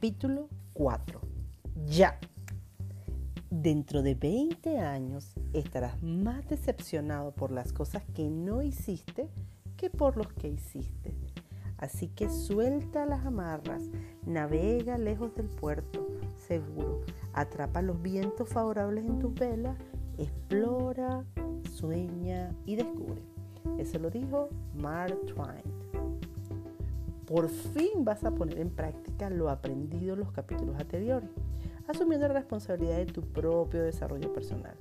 Capítulo 4. Ya. Dentro de 20 años estarás más decepcionado por las cosas que no hiciste que por los que hiciste. Así que suelta las amarras, navega lejos del puerto, seguro, atrapa los vientos favorables en tus velas, explora, sueña y descubre. Eso lo dijo Mark Twain. Por fin vas a poner en práctica lo aprendido en los capítulos anteriores, asumiendo la responsabilidad de tu propio desarrollo personal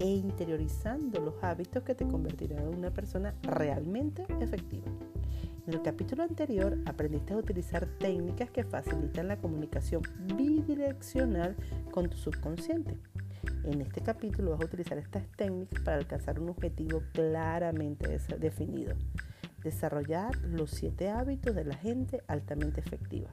e interiorizando los hábitos que te convertirán en una persona realmente efectiva. En el capítulo anterior aprendiste a utilizar técnicas que facilitan la comunicación bidireccional con tu subconsciente. En este capítulo vas a utilizar estas técnicas para alcanzar un objetivo claramente definido desarrollar los siete hábitos de la gente altamente efectiva.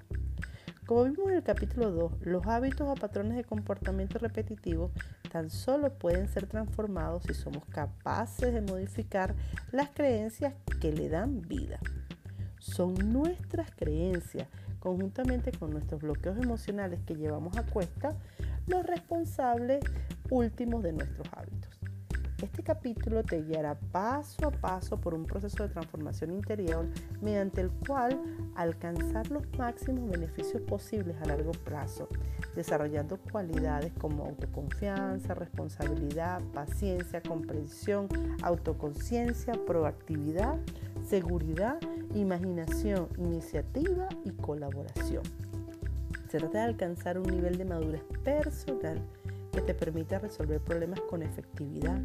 Como vimos en el capítulo 2, los hábitos o patrones de comportamiento repetitivo tan solo pueden ser transformados si somos capaces de modificar las creencias que le dan vida. Son nuestras creencias, conjuntamente con nuestros bloqueos emocionales que llevamos a cuesta, los responsables últimos de nuestros hábitos. Este capítulo te guiará paso a paso por un proceso de transformación interior mediante el cual alcanzar los máximos beneficios posibles a largo plazo, desarrollando cualidades como autoconfianza, responsabilidad, paciencia, comprensión, autoconciencia, proactividad, seguridad, imaginación, iniciativa y colaboración. Se trata de alcanzar un nivel de madurez personal que te permita resolver problemas con efectividad,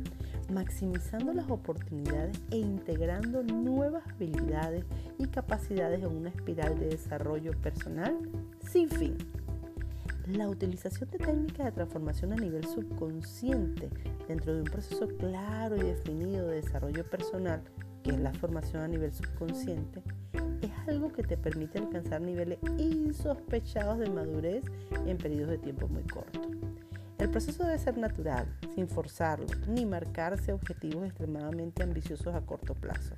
maximizando las oportunidades e integrando nuevas habilidades y capacidades en una espiral de desarrollo personal sin fin. La utilización de técnicas de transformación a nivel subconsciente dentro de un proceso claro y definido de desarrollo personal, que es la formación a nivel subconsciente, es algo que te permite alcanzar niveles insospechados de madurez en periodos de tiempo muy cortos. El proceso debe ser natural, sin forzarlo, ni marcarse objetivos extremadamente ambiciosos a corto plazo.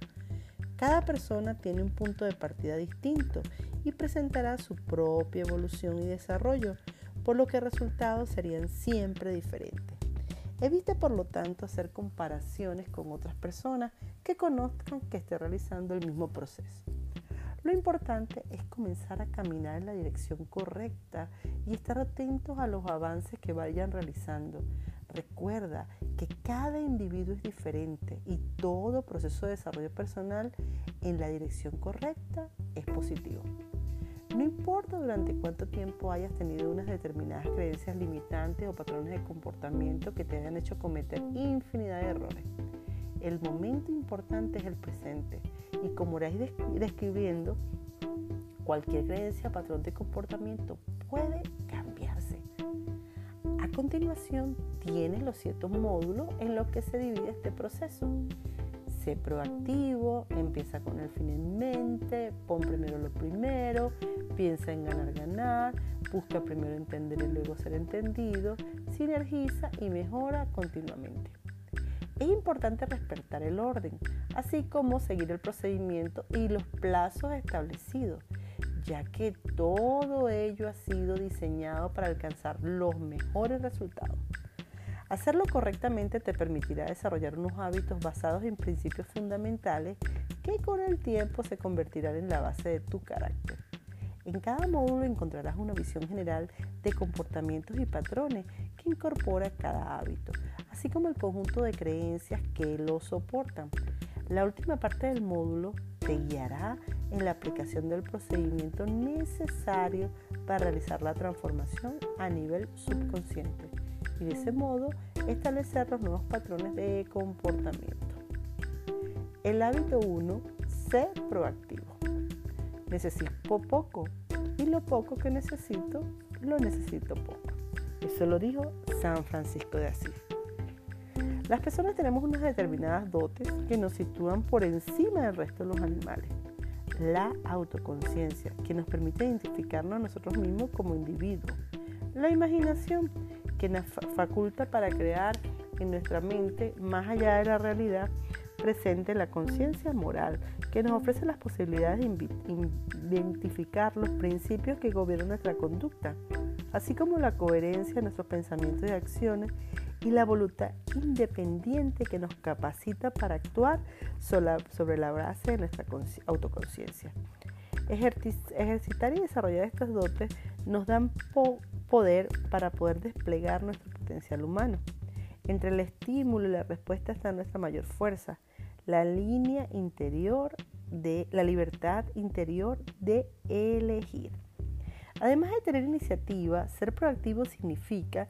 Cada persona tiene un punto de partida distinto y presentará su propia evolución y desarrollo, por lo que resultados serían siempre diferentes. Evite por lo tanto hacer comparaciones con otras personas que conozcan que esté realizando el mismo proceso. Lo importante es comenzar a caminar en la dirección correcta y estar atentos a los avances que vayan realizando. Recuerda que cada individuo es diferente y todo proceso de desarrollo personal en la dirección correcta es positivo. No importa durante cuánto tiempo hayas tenido unas determinadas creencias limitantes o patrones de comportamiento que te hayan hecho cometer infinidad de errores. El momento importante es el presente y como iréis describiendo, cualquier creencia, patrón de comportamiento puede cambiarse. A continuación, tienes los ciertos módulos en los que se divide este proceso. Sé proactivo, empieza con el fin en mente, pon primero lo primero, piensa en ganar, ganar, busca primero entender y luego ser entendido, sinergiza y mejora continuamente. Importante respetar el orden, así como seguir el procedimiento y los plazos establecidos, ya que todo ello ha sido diseñado para alcanzar los mejores resultados. Hacerlo correctamente te permitirá desarrollar unos hábitos basados en principios fundamentales que con el tiempo se convertirán en la base de tu carácter. En cada módulo encontrarás una visión general de comportamientos y patrones que incorpora cada hábito, así como el conjunto de creencias que lo soportan. La última parte del módulo te guiará en la aplicación del procedimiento necesario para realizar la transformación a nivel subconsciente y de ese modo establecer los nuevos patrones de comportamiento. El hábito 1, ser proactivo. Necesito poco y lo poco que necesito, lo necesito poco. Eso lo dijo San Francisco de Asís. Las personas tenemos unas determinadas dotes que nos sitúan por encima del resto de los animales. La autoconciencia, que nos permite identificarnos a nosotros mismos como individuos. La imaginación, que nos faculta para crear en nuestra mente, más allá de la realidad, presente la conciencia moral, que nos ofrece las posibilidades de identificar los principios que gobiernan nuestra conducta, así como la coherencia de nuestros pensamientos y acciones y la voluntad independiente que nos capacita para actuar sobre la base de nuestra autoconciencia. Ejercitar y desarrollar estos dotes nos dan poder para poder desplegar nuestro potencial humano. Entre el estímulo y la respuesta está nuestra mayor fuerza, la línea interior de la libertad interior de elegir. Además de tener iniciativa, ser proactivo significa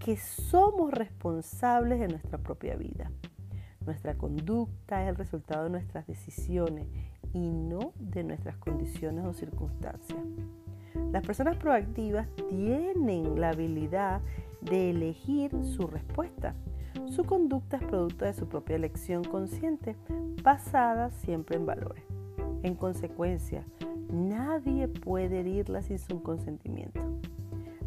que somos responsables de nuestra propia vida. Nuestra conducta es el resultado de nuestras decisiones y no de nuestras condiciones o circunstancias. Las personas proactivas tienen la habilidad de elegir su respuesta. Su conducta es producto de su propia elección consciente, basada siempre en valores. En consecuencia, nadie puede herirla sin su consentimiento.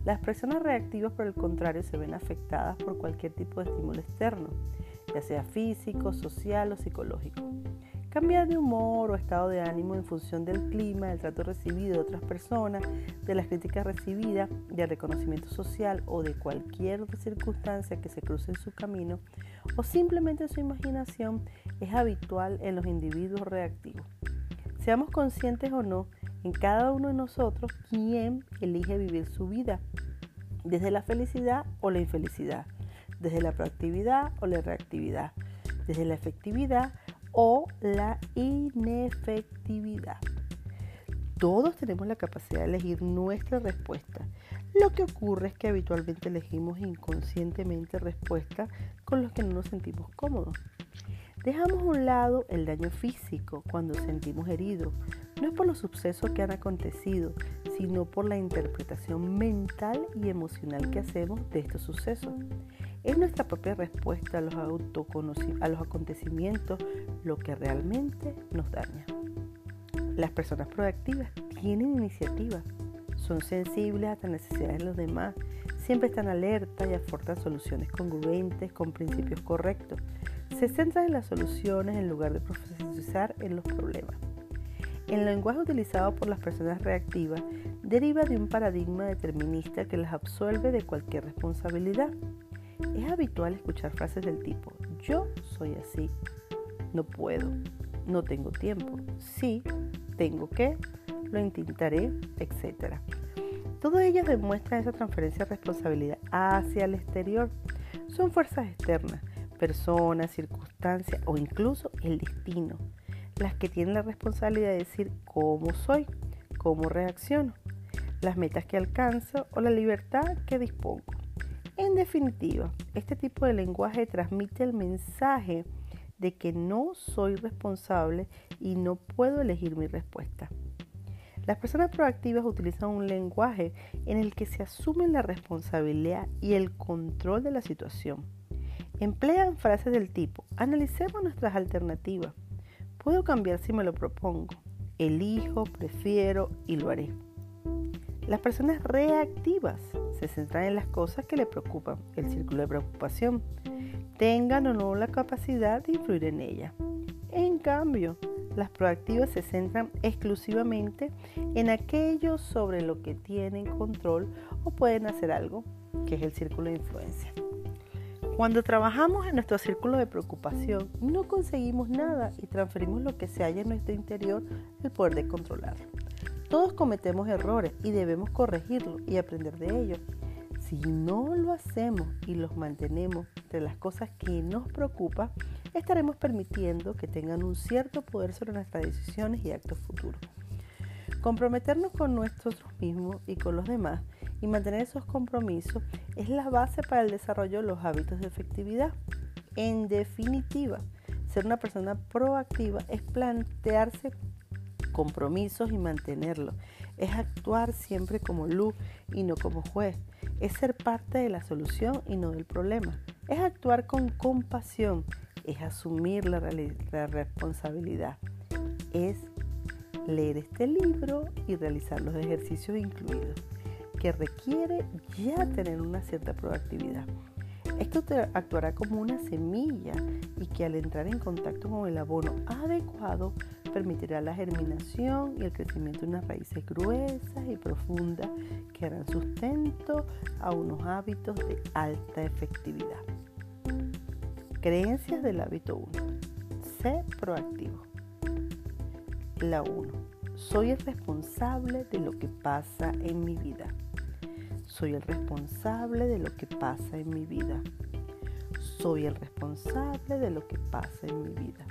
Las personas reactivas, por el contrario, se ven afectadas por cualquier tipo de estímulo externo, ya sea físico, social o psicológico. Cambiar de humor o estado de ánimo en función del clima, del trato recibido de otras personas, de las críticas recibidas, del reconocimiento social o de cualquier circunstancia que se cruce en su camino, o simplemente su imaginación, es habitual en los individuos reactivos. Seamos conscientes o no, en cada uno de nosotros quién elige vivir su vida, desde la felicidad o la infelicidad, desde la proactividad o la reactividad, desde la efectividad o la inefectividad. Todos tenemos la capacidad de elegir nuestra respuesta. Lo que ocurre es que habitualmente elegimos inconscientemente respuestas con las que no nos sentimos cómodos. Dejamos a un lado el daño físico cuando sentimos heridos. No es por los sucesos que han acontecido, sino por la interpretación mental y emocional que hacemos de estos sucesos. Es nuestra propia respuesta a los, a los acontecimientos lo que realmente nos daña. Las personas proactivas tienen iniciativa, son sensibles a las necesidades de los demás, siempre están alerta y aportan soluciones congruentes con principios correctos. Se centran en las soluciones en lugar de profundizar en los problemas. El lenguaje utilizado por las personas reactivas deriva de un paradigma determinista que las absuelve de cualquier responsabilidad. Es habitual escuchar frases del tipo, yo soy así, no puedo, no tengo tiempo, sí, tengo que, lo intentaré, etc. Todas ellas demuestran esa transferencia de responsabilidad hacia el exterior. Son fuerzas externas, personas, circunstancias o incluso el destino, las que tienen la responsabilidad de decir cómo soy, cómo reacciono, las metas que alcanzo o la libertad que dispongo. En definitiva, este tipo de lenguaje transmite el mensaje de que no soy responsable y no puedo elegir mi respuesta. Las personas proactivas utilizan un lenguaje en el que se asumen la responsabilidad y el control de la situación. Emplean frases del tipo, analicemos nuestras alternativas. Puedo cambiar si me lo propongo. Elijo, prefiero y lo haré. Las personas reactivas se centran en las cosas que le preocupan, el círculo de preocupación, tengan o no la capacidad de influir en ella. En cambio, las proactivas se centran exclusivamente en aquello sobre lo que tienen control o pueden hacer algo, que es el círculo de influencia. Cuando trabajamos en nuestro círculo de preocupación, no conseguimos nada y transferimos lo que se halla en nuestro interior el poder de controlarlo. Todos cometemos errores y debemos corregirlos y aprender de ellos. Si no lo hacemos y los mantenemos entre las cosas que nos preocupan, estaremos permitiendo que tengan un cierto poder sobre nuestras decisiones y actos futuros. Comprometernos con nosotros mismos y con los demás y mantener esos compromisos es la base para el desarrollo de los hábitos de efectividad. En definitiva, ser una persona proactiva es plantearse compromisos y mantenerlos. Es actuar siempre como luz y no como juez. Es ser parte de la solución y no del problema. Es actuar con compasión. Es asumir la, la responsabilidad. Es leer este libro y realizar los ejercicios incluidos, que requiere ya tener una cierta proactividad. Esto te actuará como una semilla y que al entrar en contacto con el abono adecuado permitirá la germinación y el crecimiento de unas raíces gruesas y profundas que harán sustento a unos hábitos de alta efectividad. Creencias del hábito 1. Sé proactivo. La 1. Soy el responsable de lo que pasa en mi vida. Soy el responsable de lo que pasa en mi vida. Soy el responsable de lo que pasa en mi vida.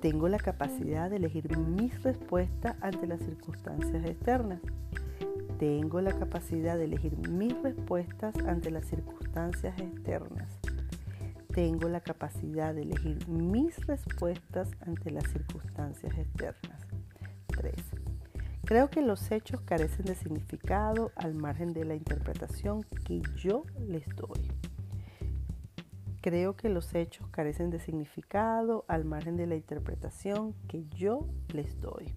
Tengo la capacidad de elegir mis respuestas ante las circunstancias externas. Tengo la capacidad de elegir mis respuestas ante las circunstancias externas. Tengo la capacidad de elegir mis respuestas ante las circunstancias externas. 3. Creo que los hechos carecen de significado al margen de la interpretación que yo les doy. Creo que los hechos carecen de significado al margen de la interpretación que yo les doy.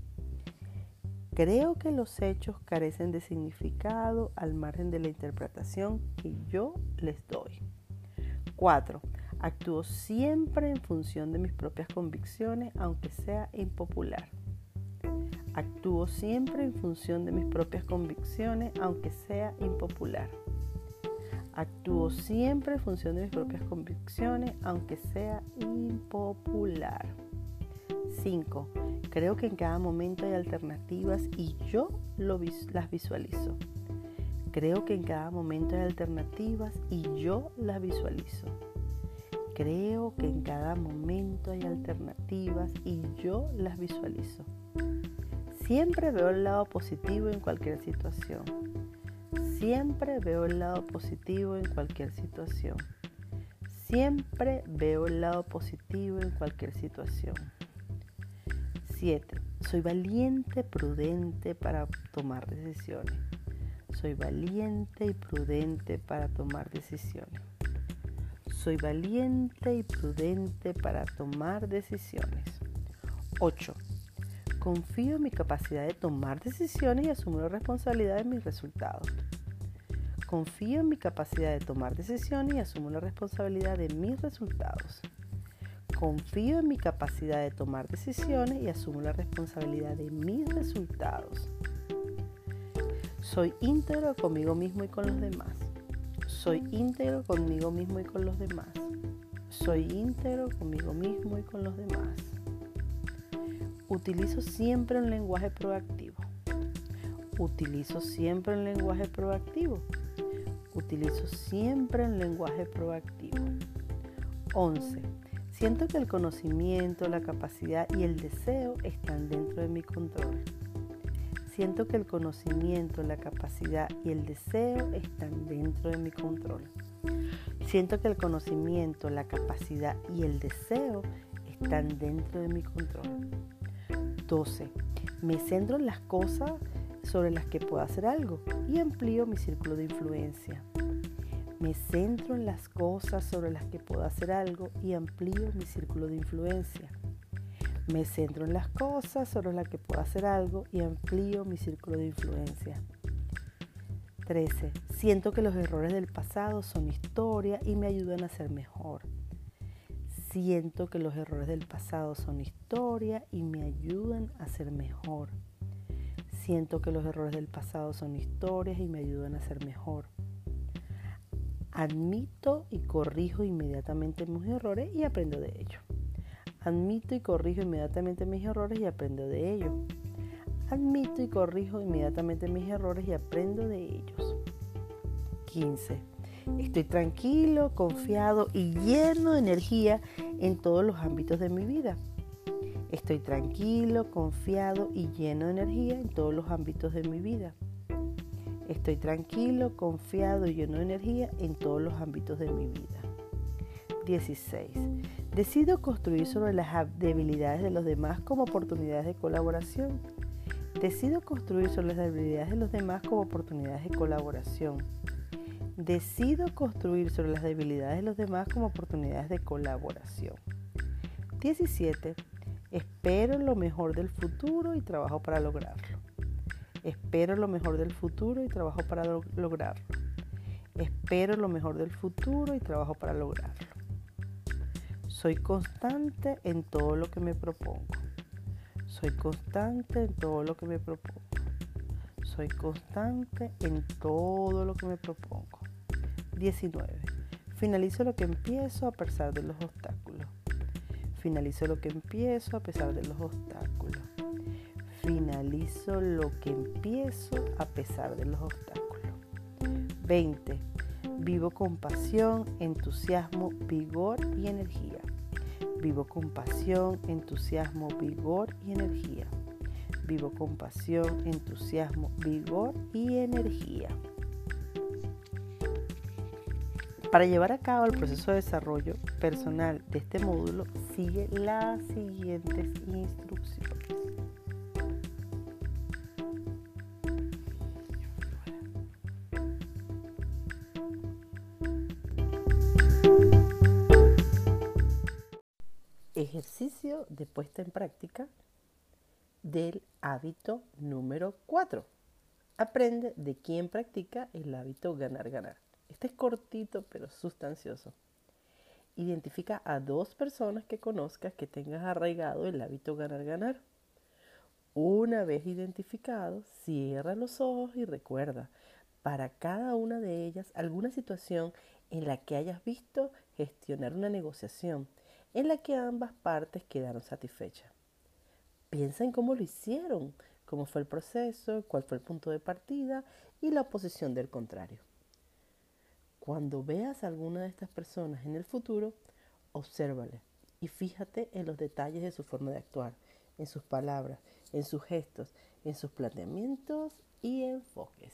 Creo que los hechos carecen de significado al margen de la interpretación que yo les doy. 4. Actúo siempre en función de mis propias convicciones, aunque sea impopular. Actúo siempre en función de mis propias convicciones, aunque sea impopular. Actúo siempre en función de mis propias convicciones, aunque sea impopular. 5. Creo que en cada momento hay alternativas y yo las visualizo. Creo que en cada momento hay alternativas y yo las visualizo. Creo que en cada momento hay alternativas y yo las visualizo. Siempre veo el lado positivo en cualquier situación. Siempre veo el lado positivo en cualquier situación. Siempre veo el lado positivo en cualquier situación. 7. Soy valiente, prudente para tomar decisiones. Soy valiente y prudente para tomar decisiones. Soy valiente y prudente para tomar decisiones. 8. Confío en mi capacidad de tomar decisiones y asumir responsabilidad de mis resultados. Confío en mi capacidad de tomar decisiones y asumo la responsabilidad de mis resultados. Confío en mi capacidad de tomar decisiones y asumo la responsabilidad de mis resultados. Soy íntegro conmigo mismo y con los demás. Soy íntegro conmigo mismo y con los demás. Soy íntegro conmigo mismo y con los demás. Utilizo siempre un lenguaje proactivo. Utilizo siempre un lenguaje proactivo. Utilizo siempre un lenguaje proactivo. 11. Siento que el conocimiento, la capacidad y el deseo están dentro de mi control. Siento que el conocimiento, la capacidad y el deseo están dentro de mi control. Siento que el conocimiento, la capacidad y el deseo están dentro de mi control. 12. Me centro en las cosas sobre las que puedo hacer algo y amplío mi círculo de influencia. Me centro en las cosas sobre las que puedo hacer algo y amplío mi círculo de influencia. Me centro en las cosas sobre las que puedo hacer algo y amplío mi círculo de influencia. 13. Siento que los errores del pasado son historia y me ayudan a ser mejor. Siento que los errores del pasado son historia y me ayudan a ser mejor. Siento que los errores del pasado son historias y me ayudan a ser mejor. Admito y corrijo inmediatamente mis errores y aprendo de ellos. Admito y corrijo inmediatamente mis errores y aprendo de ellos. Admito y corrijo inmediatamente mis errores y aprendo de ellos. 15. Estoy tranquilo, confiado y lleno de energía en todos los ámbitos de mi vida. Estoy tranquilo, confiado y lleno de energía en todos los ámbitos de mi vida. Estoy tranquilo, confiado y lleno de energía en todos los ámbitos de mi vida. 16. Decido construir sobre las debilidades de los demás como oportunidades de colaboración. Decido construir sobre las debilidades de los demás como oportunidades de colaboración. Decido construir sobre las debilidades de los demás como oportunidades de colaboración. 17. Espero lo mejor del futuro y trabajo para lograrlo. Espero lo mejor del futuro y trabajo para lograrlo. Espero lo mejor del futuro y trabajo para lograrlo. Soy constante en todo lo que me propongo. Soy constante en todo lo que me propongo. Soy constante en todo lo que me propongo. 19. Finalizo lo que empiezo a pesar de los obstáculos. Finalizo lo que empiezo a pesar de los obstáculos. Finalizo lo que empiezo a pesar de los obstáculos. 20. Vivo con pasión, entusiasmo, vigor y energía. Vivo con pasión, entusiasmo, vigor y energía. Vivo con pasión, entusiasmo, vigor y energía. Para llevar a cabo el proceso de desarrollo personal de este módulo, sigue las siguientes instrucciones. Ejercicio de puesta en práctica del hábito número 4. Aprende de quién practica el hábito ganar-ganar. Este es cortito pero sustancioso. Identifica a dos personas que conozcas que tengas arraigado el hábito ganar-ganar. Una vez identificado, cierra los ojos y recuerda para cada una de ellas alguna situación en la que hayas visto gestionar una negociación en la que ambas partes quedaron satisfechas. Piensa en cómo lo hicieron, cómo fue el proceso, cuál fue el punto de partida y la oposición del contrario. Cuando veas a alguna de estas personas en el futuro, obsérvale y fíjate en los detalles de su forma de actuar, en sus palabras, en sus gestos, en sus planteamientos y enfoques.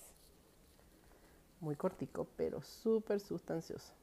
Muy cortico, pero súper sustancioso.